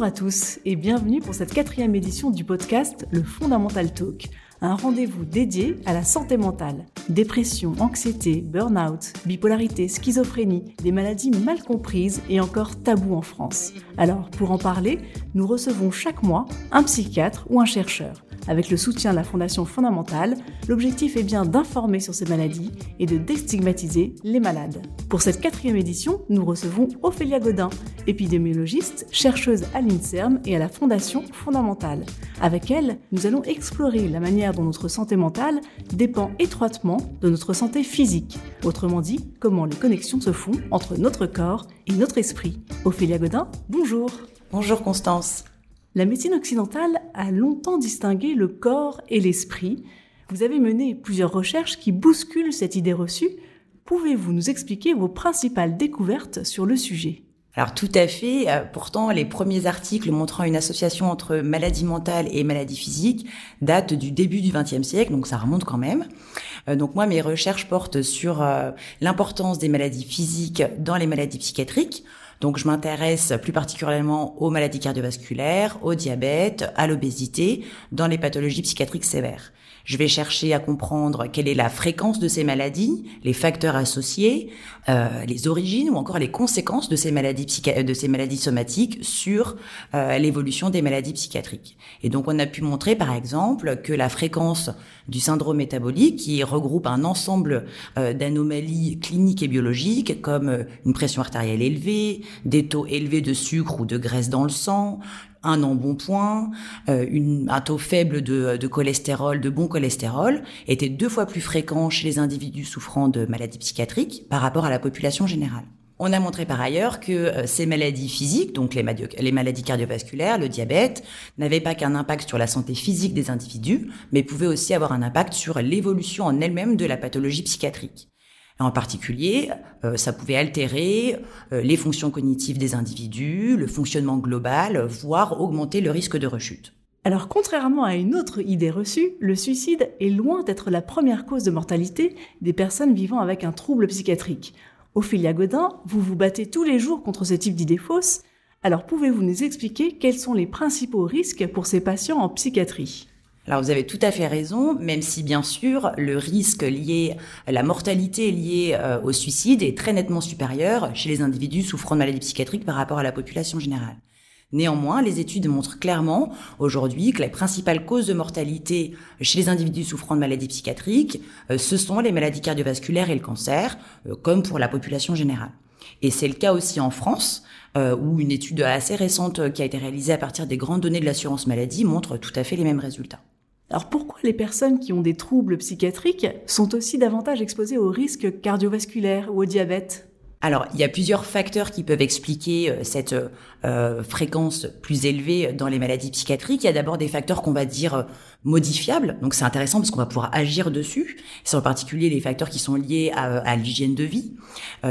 Bonjour à tous et bienvenue pour cette quatrième édition du podcast Le Fondamental Talk, un rendez-vous dédié à la santé mentale. Dépression, anxiété, burn-out, bipolarité, schizophrénie, des maladies mal comprises et encore tabous en France. Alors, pour en parler, nous recevons chaque mois un psychiatre ou un chercheur. Avec le soutien de la Fondation fondamentale, l'objectif est bien d'informer sur ces maladies et de déstigmatiser les malades. Pour cette quatrième édition, nous recevons Ophélia Godin, épidémiologiste, chercheuse à l'INSERM et à la Fondation fondamentale. Avec elle, nous allons explorer la manière dont notre santé mentale dépend étroitement de notre santé physique. Autrement dit, comment les connexions se font entre notre corps et notre esprit. Ophélia Godin, bonjour. Bonjour Constance. La médecine occidentale a longtemps distingué le corps et l'esprit. Vous avez mené plusieurs recherches qui bousculent cette idée reçue. Pouvez-vous nous expliquer vos principales découvertes sur le sujet? Alors tout à fait. Euh, pourtant, les premiers articles montrant une association entre maladie mentale et maladie physique datent du début du XXe siècle, donc ça remonte quand même. Euh, donc moi, mes recherches portent sur euh, l'importance des maladies physiques dans les maladies psychiatriques. Donc je m'intéresse plus particulièrement aux maladies cardiovasculaires, au diabète, à l'obésité, dans les pathologies psychiatriques sévères. Je vais chercher à comprendre quelle est la fréquence de ces maladies, les facteurs associés, euh, les origines ou encore les conséquences de ces maladies de ces maladies somatiques sur euh, l'évolution des maladies psychiatriques. Et donc on a pu montrer par exemple que la fréquence du syndrome métabolique qui regroupe un ensemble euh, d'anomalies cliniques et biologiques comme une pression artérielle élevée, des taux élevés de sucre ou de graisse dans le sang, un embonpoint, euh, une, un taux faible de, de, cholestérol, de bon cholestérol, était deux fois plus fréquent chez les individus souffrant de maladies psychiatriques par rapport à la population générale. On a montré par ailleurs que euh, ces maladies physiques, donc les, les maladies cardiovasculaires, le diabète, n'avaient pas qu'un impact sur la santé physique des individus, mais pouvaient aussi avoir un impact sur l'évolution en elle-même de la pathologie psychiatrique. En particulier, euh, ça pouvait altérer euh, les fonctions cognitives des individus, le fonctionnement global, voire augmenter le risque de rechute. Alors contrairement à une autre idée reçue, le suicide est loin d'être la première cause de mortalité des personnes vivant avec un trouble psychiatrique. Ophélia Godin, vous vous battez tous les jours contre ce type d'idées fausses. Alors pouvez-vous nous expliquer quels sont les principaux risques pour ces patients en psychiatrie? Alors vous avez tout à fait raison, même si bien sûr le risque lié, la mortalité liée euh, au suicide est très nettement supérieur chez les individus souffrant de maladies psychiatriques par rapport à la population générale. Néanmoins, les études montrent clairement aujourd'hui que la principale cause de mortalité chez les individus souffrant de maladies psychiatriques, euh, ce sont les maladies cardiovasculaires et le cancer, euh, comme pour la population générale. Et c'est le cas aussi en France, où une étude assez récente qui a été réalisée à partir des grandes données de l'assurance maladie montre tout à fait les mêmes résultats. Alors pourquoi les personnes qui ont des troubles psychiatriques sont aussi davantage exposées aux risques cardiovasculaires ou au diabète? Alors, il y a plusieurs facteurs qui peuvent expliquer euh, cette euh, fréquence plus élevée dans les maladies psychiatriques. Il y a d'abord des facteurs qu'on va dire euh, modifiables, donc c'est intéressant parce qu'on va pouvoir agir dessus. C'est en particulier les facteurs qui sont liés à, l'hygiène de vie.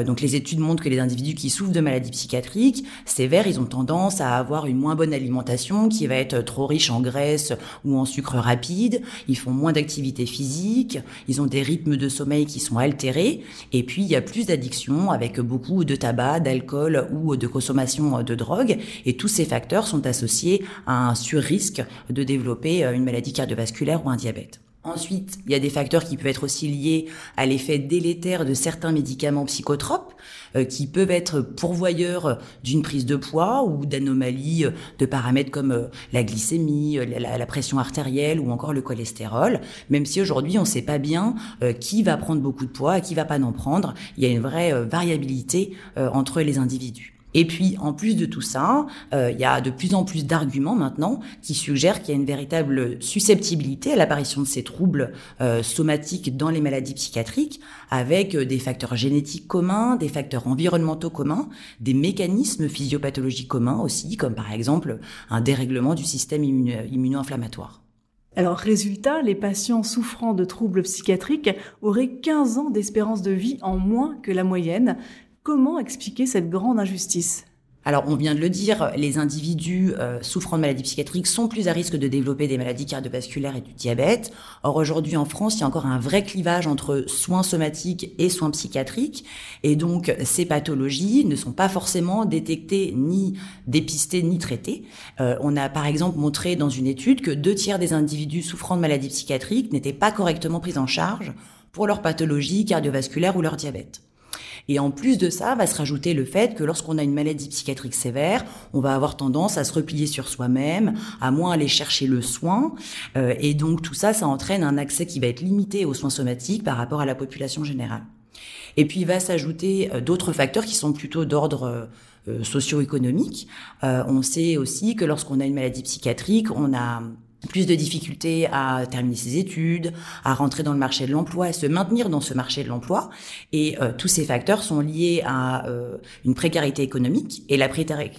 donc, les études montrent que les individus qui souffrent de maladies psychiatriques sévères, ils ont tendance à avoir une moins bonne alimentation qui va être trop riche en graisse ou en sucre rapide. Ils font moins d'activité physique. Ils ont des rythmes de sommeil qui sont altérés. Et puis, il y a plus d'addiction avec beaucoup de tabac, d'alcool ou de consommation de drogue. Et tous ces facteurs sont associés à un surrisque de développer une maladie cardiovasculaire ou un diabète. Ensuite, il y a des facteurs qui peuvent être aussi liés à l'effet délétère de certains médicaments psychotropes euh, qui peuvent être pourvoyeurs d'une prise de poids ou d'anomalies euh, de paramètres comme euh, la glycémie, la, pression artérielle ou encore le cholestérol. Même si aujourd'hui on ne sait pas bien qui va prendre beaucoup de poids et qui va pas en prendre, il y a une vraie variabilité entre les individus. Et puis, en plus de tout ça, euh, il y a de plus en plus d'arguments maintenant qui suggèrent qu'il y a une véritable susceptibilité à l'apparition de ces troubles euh, somatiques dans les maladies psychiatriques, avec euh, des facteurs génétiques communs, des facteurs environnementaux communs, des mécanismes physiopathologiques communs aussi, comme par exemple un dérèglement du système immuno-inflammatoire. Alors résultat, les patients souffrant de troubles psychiatriques auraient 15 ans d'espérance de vie en moins que la moyenne, Comment expliquer cette grande injustice? Alors, on vient de le dire, les individus euh, souffrant de maladies psychiatriques sont plus à risque de développer des maladies cardiovasculaires et du diabète. Or, aujourd'hui, en France, il y a encore un vrai clivage entre soins somatiques et soins psychiatriques. Et donc, ces pathologies ne sont pas forcément détectées, ni dépistées, ni traitées. Euh, on a, par exemple, montré dans une étude que deux tiers des individus souffrant de maladies psychiatriques n'étaient pas correctement pris en charge pour leur pathologie cardiovasculaire ou leur diabète. Et en plus de ça, va se rajouter le fait que lorsqu'on a une maladie psychiatrique sévère, on va avoir tendance à se replier sur soi-même, à moins aller chercher le soin. Euh, et donc tout ça, ça entraîne un accès qui va être limité aux soins somatiques par rapport à la population générale. Et puis il va s'ajouter euh, d'autres facteurs qui sont plutôt d'ordre euh, socio-économique. on sait aussi que lorsqu'on a une maladie psychiatrique, on a plus de difficultés à terminer ses études, à rentrer dans le marché de l'emploi, à se maintenir dans ce marché de l'emploi. Et euh, tous ces facteurs sont liés à euh, une précarité économique. Et la,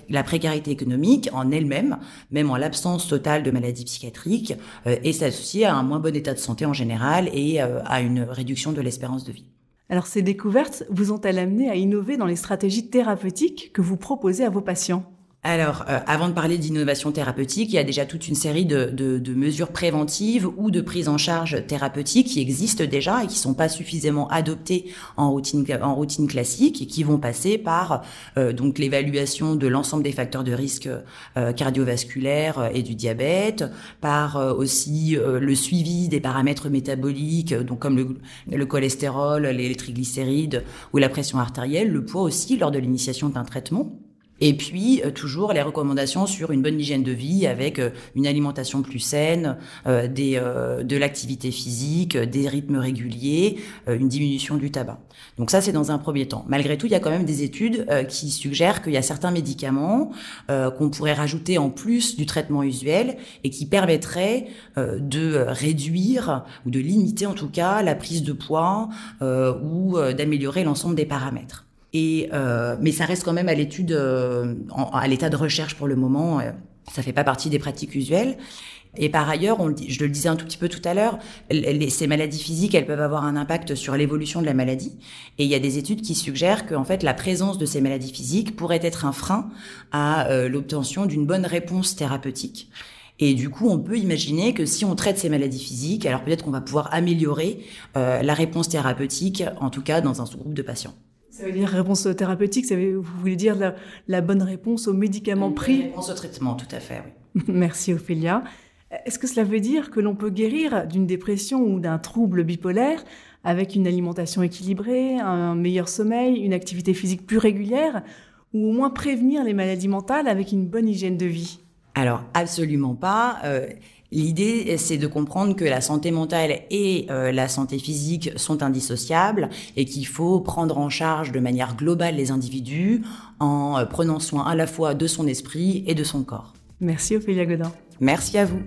la précarité économique en elle-même, même en l'absence totale de maladies psychiatriques, euh, est associée à un moins bon état de santé en général et à une réduction de l'espérance de vie. Alors ces découvertes vous ont-elles amené à innover dans les stratégies thérapeutiques que vous proposez à vos patients? Alors, euh, avant de parler d'innovation thérapeutique, il y a déjà toute une série de, mesures préventives ou de prise en charge thérapeutique qui existent déjà et qui sont pas suffisamment adoptées en routine, en routine classique et qui vont passer par euh, donc l'évaluation de l'ensemble des facteurs de risque euh, cardiovasculaires et du diabète, par aussi le suivi des paramètres métaboliques, donc comme le, le cholestérol, les triglycérides ou la pression artérielle, le poids aussi lors de l'initiation d'un traitement. Et puis euh, toujours les recommandations sur une bonne hygiène de vie avec euh, une alimentation plus saine, euh, des, de l'activité physique, des rythmes réguliers, une diminution du tabac. Donc ça c'est dans un premier temps. Malgré tout, il y a quand même des études qui suggèrent qu'il y a certains médicaments qu'on pourrait rajouter en plus du traitement usuel et qui permettraient de réduire ou de limiter en tout cas la prise de poids ou d'améliorer l'ensemble des paramètres. Et euh, mais ça reste quand même à l'étude, euh, à l'état de recherche pour le moment. Euh, ça fait pas partie des pratiques usuelles. Et par ailleurs, on, je le disais un tout petit peu tout à l'heure, ces maladies physiques, elles peuvent avoir un impact sur l'évolution de la maladie. Et il y a des études qui suggèrent qu'en fait, la présence de ces maladies physiques pourrait être un frein à euh, l'obtention d'une bonne réponse thérapeutique. Et du coup, on peut imaginer que si on traite ces maladies physiques, alors peut-être qu'on va pouvoir améliorer euh, la réponse thérapeutique, en tout cas dans un sous-groupe de patients. Ça veut dire réponse thérapeutique, ça veut, vous voulez dire la, bonne réponse aux médicaments pris? Réponse au traitement, tout à fait, oui. Merci Ophélia. Est-ce que cela veut dire que l'on peut guérir d'une dépression ou d'un trouble bipolaire avec une alimentation équilibrée, un meilleur sommeil, une activité physique plus régulière, ou au moins prévenir les maladies mentales avec une bonne hygiène de vie? Alors absolument pas. Euh, L'idée, c'est de comprendre que la santé mentale et euh, la santé physique sont indissociables et qu'il faut prendre en charge de manière globale les individus en euh, prenant soin à la fois de son esprit et de son corps. Merci Ophélia Godin. Merci à vous.